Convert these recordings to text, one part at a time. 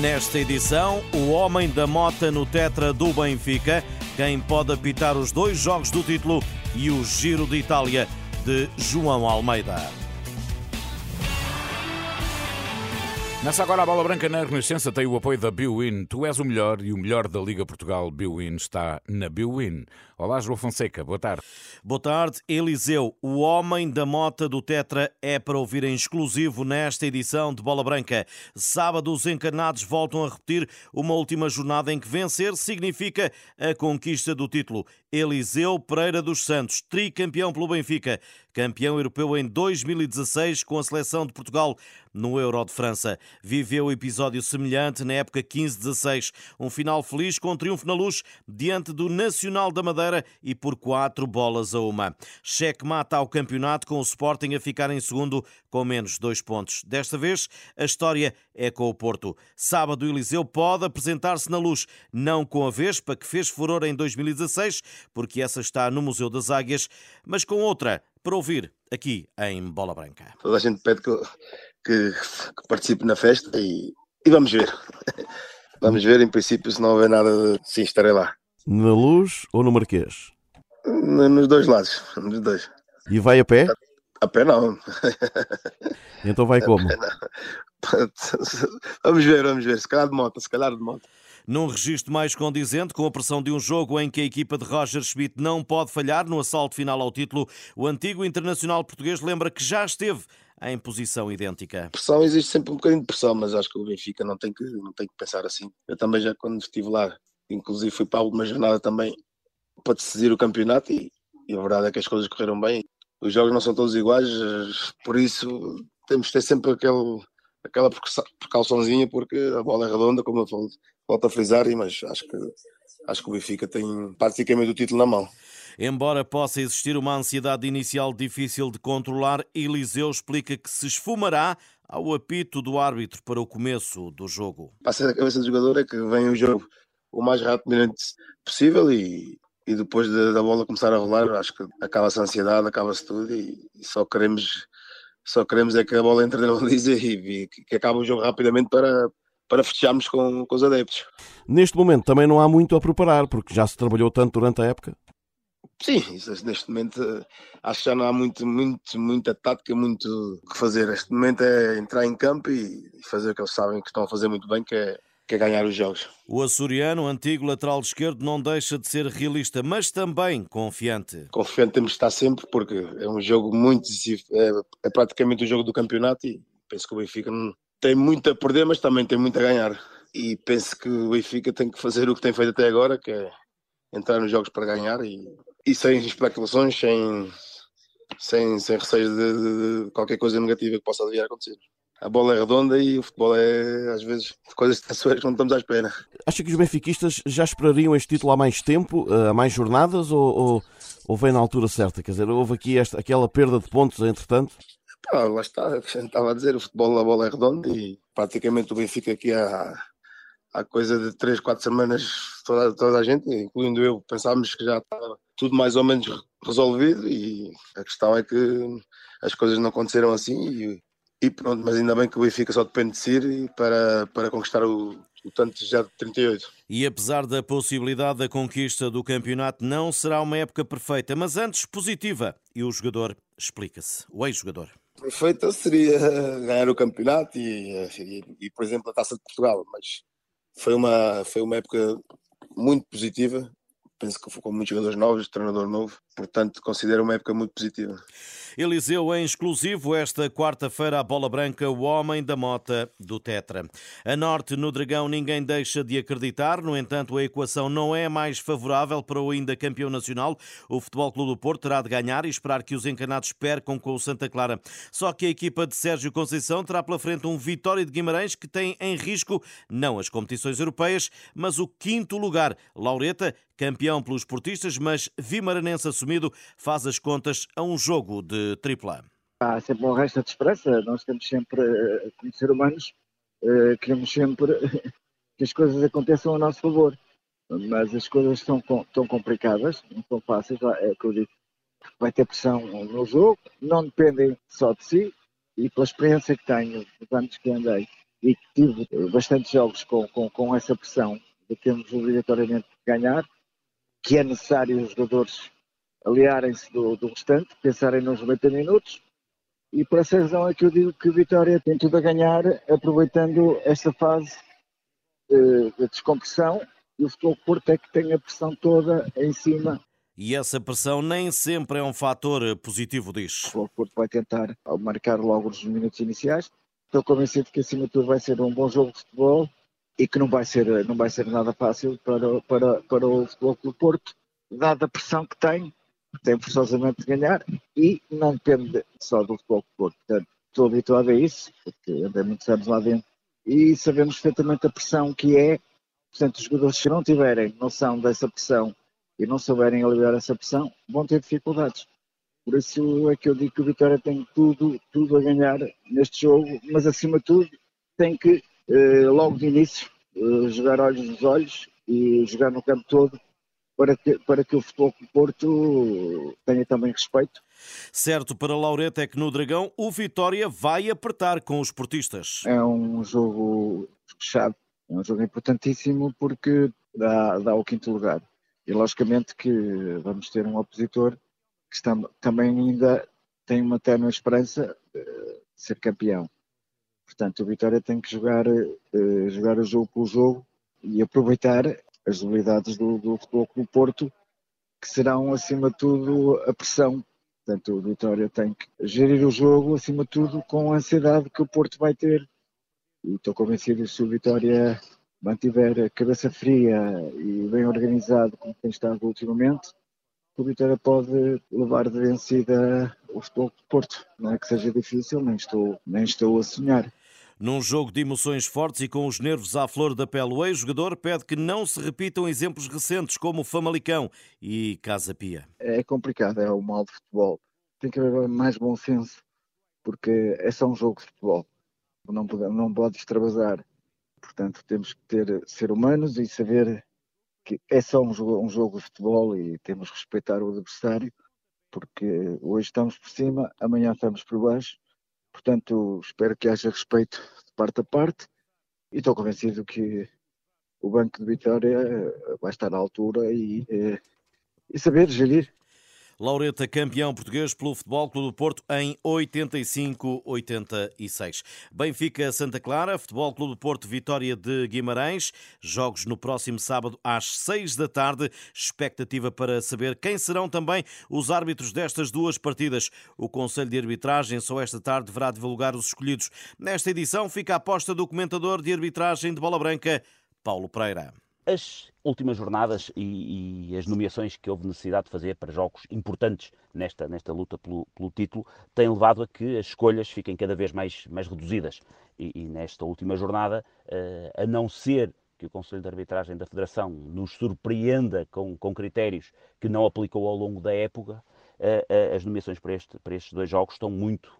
Nesta edição, o homem da mota no tetra do Benfica, quem pode apitar os dois jogos do título e o Giro de Itália de João Almeida. Nessa agora a bola branca na Renascença tem o apoio da Biwin. Tu és o melhor e o melhor da Liga Portugal Biwin está na Biwin. Olá, João Fonseca, boa tarde. Boa tarde, Eliseu. O homem da mota do Tetra é para ouvir em exclusivo nesta edição de Bola Branca. Sábado, os encarnados voltam a repetir uma última jornada em que vencer significa a conquista do título. Eliseu Pereira dos Santos, tricampeão pelo Benfica, campeão europeu em 2016 com a seleção de Portugal no Euro de França. Viveu episódio semelhante na época 15-16, um final feliz com triunfo na luz diante do Nacional da Madeira e por quatro bolas a uma. Cheque mata ao campeonato com o Sporting a ficar em segundo com menos dois pontos. Desta vez, a história é com o Porto. Sábado, o Eliseu pode apresentar-se na luz, não com a Vespa, que fez furor em 2016, porque essa está no Museu das Águias, mas com outra, para ouvir aqui em Bola Branca. Toda a gente pede que, que, que participe na festa e, e, vamos ver. Vamos ver, em princípio, se não houver nada, sim, estarei lá. Na luz ou no Marquês? Nos dois lados, nos dois. E vai a pé? A pé não. Então vai como? Vamos ver, vamos ver. Se calhar de moto, se calhar de moto. Num registro mais condizente, com a pressão de um jogo em que a equipa de Roger Schmidt não pode falhar no assalto final ao título, o antigo internacional português lembra que já esteve em posição idêntica. Pressão existe sempre um bocadinho de pressão, mas acho que o Benfica não tem que, não tem que pensar assim. Eu também já quando estive lá, inclusive fui para alguma jornada também para decidir o campeonato e, e a verdade é que as coisas correram bem. Os jogos não são todos iguais, por isso temos de ter sempre aquele, aquela precauçãozinha porque a bola é redonda, como eu falo, volto a frisar, mas acho que, acho que o Benfica tem praticamente o título na mão. Embora possa existir uma ansiedade inicial difícil de controlar, Eliseu explica que se esfumará ao apito do árbitro para o começo do jogo. Passa a cabeça do jogador é que vem o jogo o mais rapidamente possível e, e depois de, da bola começar a rolar, acho que acaba-se a ansiedade, acaba-se tudo e, e, só queremos só queremos é que a bola entre na baliza e, e que, acabe o jogo rapidamente para, para fecharmos com, com os adeptos. Neste momento também não há muito a preparar, porque já se trabalhou tanto durante a época. Sim, isso, neste momento acho que já não há muito, muito, muita tática, muito o que fazer. Este momento é entrar em campo e fazer o que eles sabem que estão a fazer muito bem, que é, que é ganhar os jogos. O açoriano, antigo lateral esquerdo, não deixa de ser realista, mas também confiante. Confiante temos de estar sempre, porque é um jogo muito decisivo, é, é praticamente o jogo do campeonato e penso que o Benfica não, tem muito a perder, mas também tem muito a ganhar. E penso que o Benfica tem que fazer o que tem feito até agora, que é entrar nos jogos para ganhar e, e sem especulações, sem, sem, sem receios de, de, qualquer coisa negativa que possa vir a acontecer. A bola é redonda e o futebol é, às vezes, coisas que não estamos à espera. Acha que os benfiquistas já esperariam este título há mais tempo, há mais jornadas, ou, ou, ou vem na altura certa? Quer dizer, houve aqui esta, aquela perda de pontos, entretanto? Ah, lá está, estava a dizer, o futebol, a bola é redonda e praticamente o Benfica aqui há, há coisa de 3, 4 semanas, toda, toda a gente, incluindo eu, pensávamos que já estava tudo mais ou menos resolvido e a questão é que as coisas não aconteceram assim e, e pronto, mas ainda bem que o Benfica só depende de si para, para conquistar o, o tanto já de 38. E apesar da possibilidade da conquista do campeonato, não será uma época perfeita, mas antes positiva. E o jogador explica-se, o ex-jogador perfeita seria ganhar o campeonato e, e, e, por exemplo, a Taça de Portugal, mas foi uma, foi uma época muito positiva. Penso que foi com muitos jogadores novos, treinador novo, portanto, considero uma época muito positiva. Eliseu em exclusivo esta quarta-feira a bola branca, o homem da mota do Tetra. A norte no Dragão ninguém deixa de acreditar, no entanto a equação não é mais favorável para o ainda campeão nacional. O Futebol Clube do Porto terá de ganhar e esperar que os encanados percam com o Santa Clara. Só que a equipa de Sérgio Conceição terá pela frente um Vitória de Guimarães que tem em risco não as competições europeias, mas o quinto lugar. Laureta, campeão pelos portistas, mas Vimaranense assumiu faz as contas a um jogo de tripla. Há sempre uma resta de esperança. Nós temos sempre, eh, como ser humanos, eh, queremos sempre que as coisas aconteçam a nosso favor. Mas as coisas estão, tão complicadas, não são fáceis, é que eu digo. Vai ter pressão no jogo, não dependem só de si, e pela experiência que tenho, dos anos que andei, e que tive bastantes jogos com, com, com essa pressão de termos obrigatoriamente de ganhar, que é necessário os jogadores aliarem-se do, do restante, pensarem nos 90 minutos, e por essa razão é que eu digo que o Vitória tem tudo a ganhar, aproveitando esta fase uh, de descompressão, e o Futebol Porto é que tem a pressão toda em cima. E essa pressão nem sempre é um fator positivo, diz. O Futebol Porto vai tentar marcar logo os minutos iniciais. Estou convencido que acima de tudo vai ser um bom jogo de futebol e que não vai ser, não vai ser nada fácil para, para, para o Futebol do Porto, dada a pressão que tem tem forçosamente de ganhar e não depende só do futebol for. Portanto, estou habituado a isso, porque andei muitos anos lá dentro e sabemos perfeitamente a pressão que é. Portanto, os jogadores que não tiverem noção dessa pressão e não souberem aliviar essa pressão, vão ter dificuldades. Por isso é que eu digo que o Vitória tem tudo, tudo a ganhar neste jogo, mas acima de tudo tem que, eh, logo de início, eh, jogar olhos nos olhos e jogar no campo todo para que, para que o Futebol do Porto tenha também respeito. Certo para Laureta é que no Dragão o Vitória vai apertar com os portistas. É um jogo chave, é um jogo importantíssimo porque dá, dá o quinto lugar. E logicamente que vamos ter um opositor que está, também ainda tem uma términa esperança de ser campeão. Portanto, o Vitória tem que jogar, eh, jogar o jogo pelo jogo e aproveitar as debilidades do, do Futebol Clube Porto, que serão, acima de tudo, a pressão. Portanto, o Vitória tem que gerir o jogo, acima de tudo, com a ansiedade que o Porto vai ter. E estou convencido que se o Vitória mantiver a cabeça fria e bem organizado, como tem estado ultimamente, o Vitória pode levar de vencida o Futebol Porto. Não é que seja difícil, nem estou, nem estou a sonhar. Num jogo de emoções fortes e com os nervos à flor da pele, o ex-jogador pede que não se repitam exemplos recentes como Famalicão e Casa Pia. É complicado, é o mal de futebol. Tem que haver mais bom senso, porque é só um jogo de futebol. Não pode, não pode extravasar. Portanto, temos que ter, ser humanos e saber que é só um jogo, um jogo de futebol e temos que respeitar o adversário, porque hoje estamos por cima, amanhã estamos por baixo Portanto, espero que haja respeito de parte a parte e estou convencido que o Banco de Vitória eh, vai estar à altura e, eh, e saber gerir Laureta, campeão português pelo Futebol Clube do Porto em 85-86. Benfica Santa Clara, Futebol Clube do Porto, Vitória de Guimarães. Jogos no próximo sábado às 6 da tarde. Expectativa para saber quem serão também os árbitros destas duas partidas. O Conselho de Arbitragem só esta tarde deverá divulgar os escolhidos. Nesta edição fica a aposta do comentador de arbitragem de Bola Branca, Paulo Pereira. As últimas jornadas e, e, as nomeações que houve necessidade de fazer para jogos importantes nesta, nesta luta pelo, pelo título têm levado a que as escolhas fiquem cada vez mais, mais reduzidas. E, e nesta última jornada, uh, a não ser que o Conselho de Arbitragem da Federação nos surpreenda com, com critérios que não aplicou ao longo da época, uh, uh, as nomeações para, este, para estes dois jogos estão muito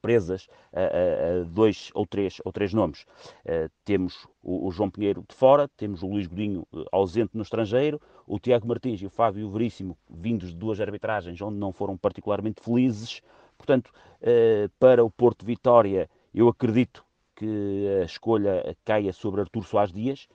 presas a, a, a, dois ou três, ou três nomes. Uh, temos o, o, João Pinheiro de fora, temos o Luís Godinho uh, ausente no estrangeiro, o Tiago Martins e o Fábio Veríssimo vindos de duas arbitragens onde não foram particularmente felizes. Portanto, uh, para o Porto Vitória, eu acredito que a escolha caia sobre Artur Soares Dias,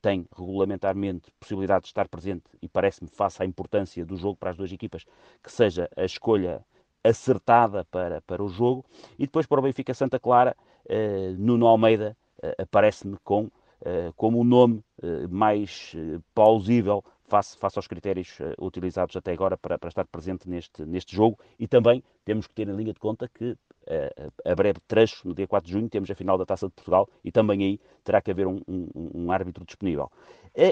tem regulamentarmente possibilidade de estar presente e parece-me, face à importância do jogo para as duas equipas, que seja a escolha acertada para, para o jogo. E depois para o Benfica Santa Clara, uh, Nuno Almeida uh, aparece-me com, uh, como o nome mais plausível face, face aos critérios utilizados até agora para, para estar presente neste, neste jogo. E também temos que ter em linha de conta que a breve trecho, no dia 4 de junho, temos a final da Taça de Portugal e também aí terá que haver um, um, um árbitro disponível.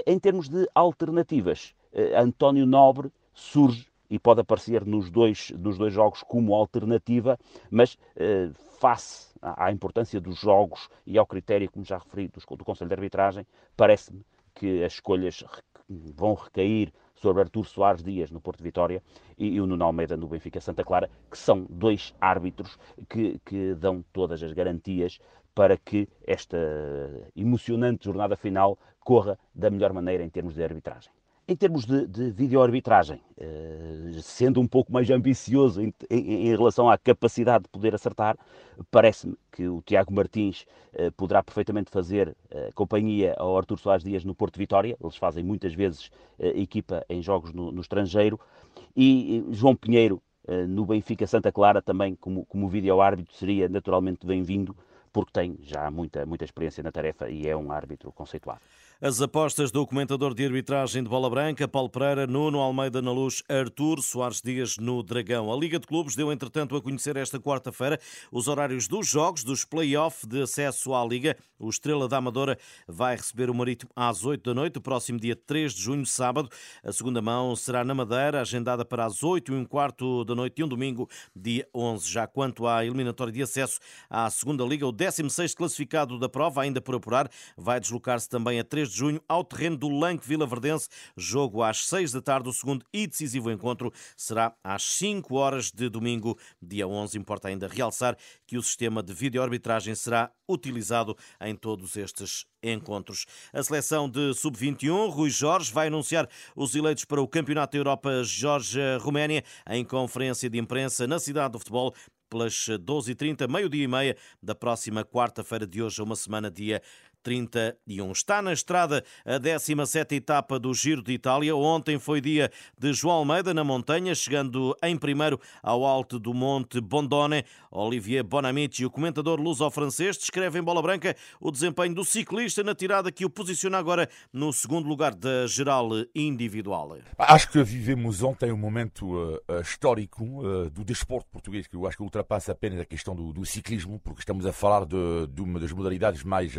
Em termos de alternativas, António Nobre surge e pode aparecer nos dois, nos dois jogos como alternativa, mas eh, face à, à, importância dos jogos e ao critério, como já referi, do, do Conselho de Arbitragem, parece-me que as escolhas vão recair sobre Artur Soares Dias no Porto Vitória e, e o Nuno Almeida no Benfica Santa Clara, que são dois árbitros que, que dão todas as garantias para que esta emocionante jornada final corra da melhor maneira em termos de arbitragem. Em termos de, de videoarbitragem, uh, sendo um pouco mais ambicioso em, em, em, relação à capacidade de poder acertar, parece-me que o Tiago Martins uh, poderá perfeitamente fazer uh, companhia ao Artur Soares Dias no Porto Vitória. Eles fazem muitas vezes equipa em jogos no, no estrangeiro. E João Pinheiro no Benfica Santa Clara também como, como vídeo-árbitro seria naturalmente bem-vindo porque tem já muita, muita experiência na tarefa e é um árbitro conceituado. As apostas do comentador de arbitragem de bola branca, Paulo Pereira, Nuno Almeida na luz, Artur Soares Dias no Dragão. A Liga de Clubes deu, entretanto, a conhecer esta quarta-feira os horários dos jogos dos play-off de acesso à Liga. O Estrela da Amadora vai receber o Marítimo às 8 da noite, o próximo dia 3 de junho, sábado. A segunda mão será na Madeira, agendada para as 8 e um quarto da noite e um domingo, dia 11. Já quanto à eliminatória de acesso à segunda Liga, o 16 classificado da prova, ainda por apurar, vai deslocar-se também a 3 3 de junho, ao terreno do Lanque Vila Verdense. Jogo às 6 da tarde. O segundo e decisivo encontro será às 5 horas de domingo, dia 11. Importa ainda realçar que o sistema de vídeo-arbitragem será utilizado em todos estes encontros. A seleção de sub-21, Rui Jorge, vai anunciar os eleitos para o Campeonato da Europa Jorge-Roménia em conferência de imprensa na cidade do futebol pelas 12h30, meio-dia e meia da próxima quarta-feira de hoje, uma semana, dia 31. Está na estrada a 17 etapa do Giro de Itália. Ontem foi dia de João Almeida na montanha, chegando em primeiro ao alto do Monte Bondone. Olivier Bonamici, o comentador luso-francês, descreve em bola branca o desempenho do ciclista na tirada que o posiciona agora no segundo lugar da geral individual. Acho que vivemos ontem um momento uh, histórico uh, do desporto português, que eu acho que ultrapassa apenas a questão do, do ciclismo, porque estamos a falar de, de uma das modalidades mais.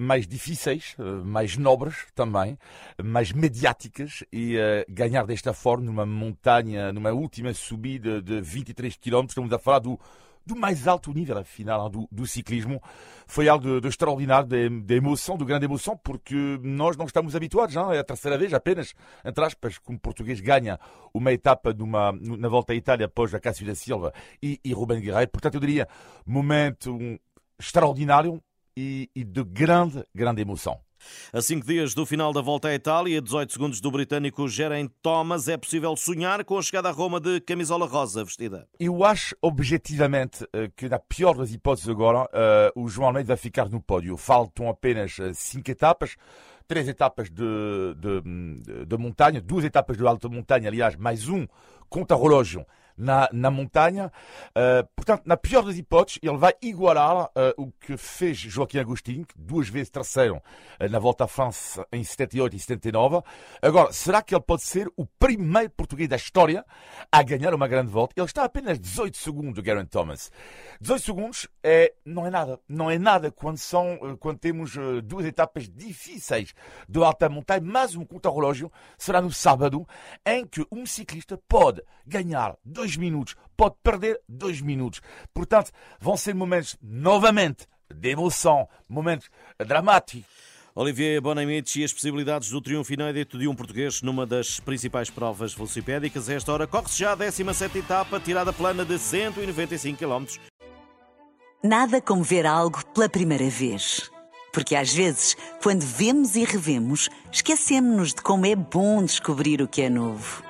Mais difíceis, eh, mais nobres também, mais mediáticas e uh, ganhar desta forma numa montanha, numa última subida de 23 km, estamos a falar do, do mais alto nível, afinal, do, do ciclismo. Foi algo de, de extraordinário, de, de, emoção, de grande emoção, porque nós não estamos habituados, não? é a terceira vez apenas, entre aspas, que um português ganha uma etapa numa, na volta à Itália após a Cássio da Silva e, e Ruben Guerreiro. Portanto, eu diria, momento extraordinário, e, e de grande, grande emoção. A cinco dias do final da volta à Itália, 18 segundos do britânico Geraint Thomas, é possível sonhar com a chegada a Roma de camisola rosa vestida? Eu acho objetivamente eh, que, na pior das hipóteses agora, uh, o João Almeida vai ficar no pódio. Faltam apenas eh, cinco etapas três etapas de, de, de, montanha, duas etapas de alta montanha, aliás, mais um contra-relógio na, na montanha. Uh, portanto, na pior das hipóteses, ele vai igualar uh, o que fez Joaquim Agostinho, duas vezes terceiro uh, na Volta à França em 78 e 79. Agora, será que ele pode ser o primeiro português da história a ganhar uma grande volta? Ele está a apenas 18 segundos do Geraint Thomas. 18 segundos é, não é nada. Não é nada quando, são, quando temos duas etapas difíceis de alta montanha, mas um contra-relógio será no sábado, em que um ciclista pode ganhar dois dois minutos, pode perder dois minutos. Portanto, vão ser momentos novamente de emoção, momentos dramáticos. Olivier Bonamici e as possibilidades do triunfo inédito de um português numa das principais provas velocipédicas. A esta hora corre-se já a 17 etapa, tirada plana de 195 km. Nada como ver algo pela primeira vez. Porque às vezes, quando vemos e revemos, esquecemos-nos de como é bom descobrir o que é novo.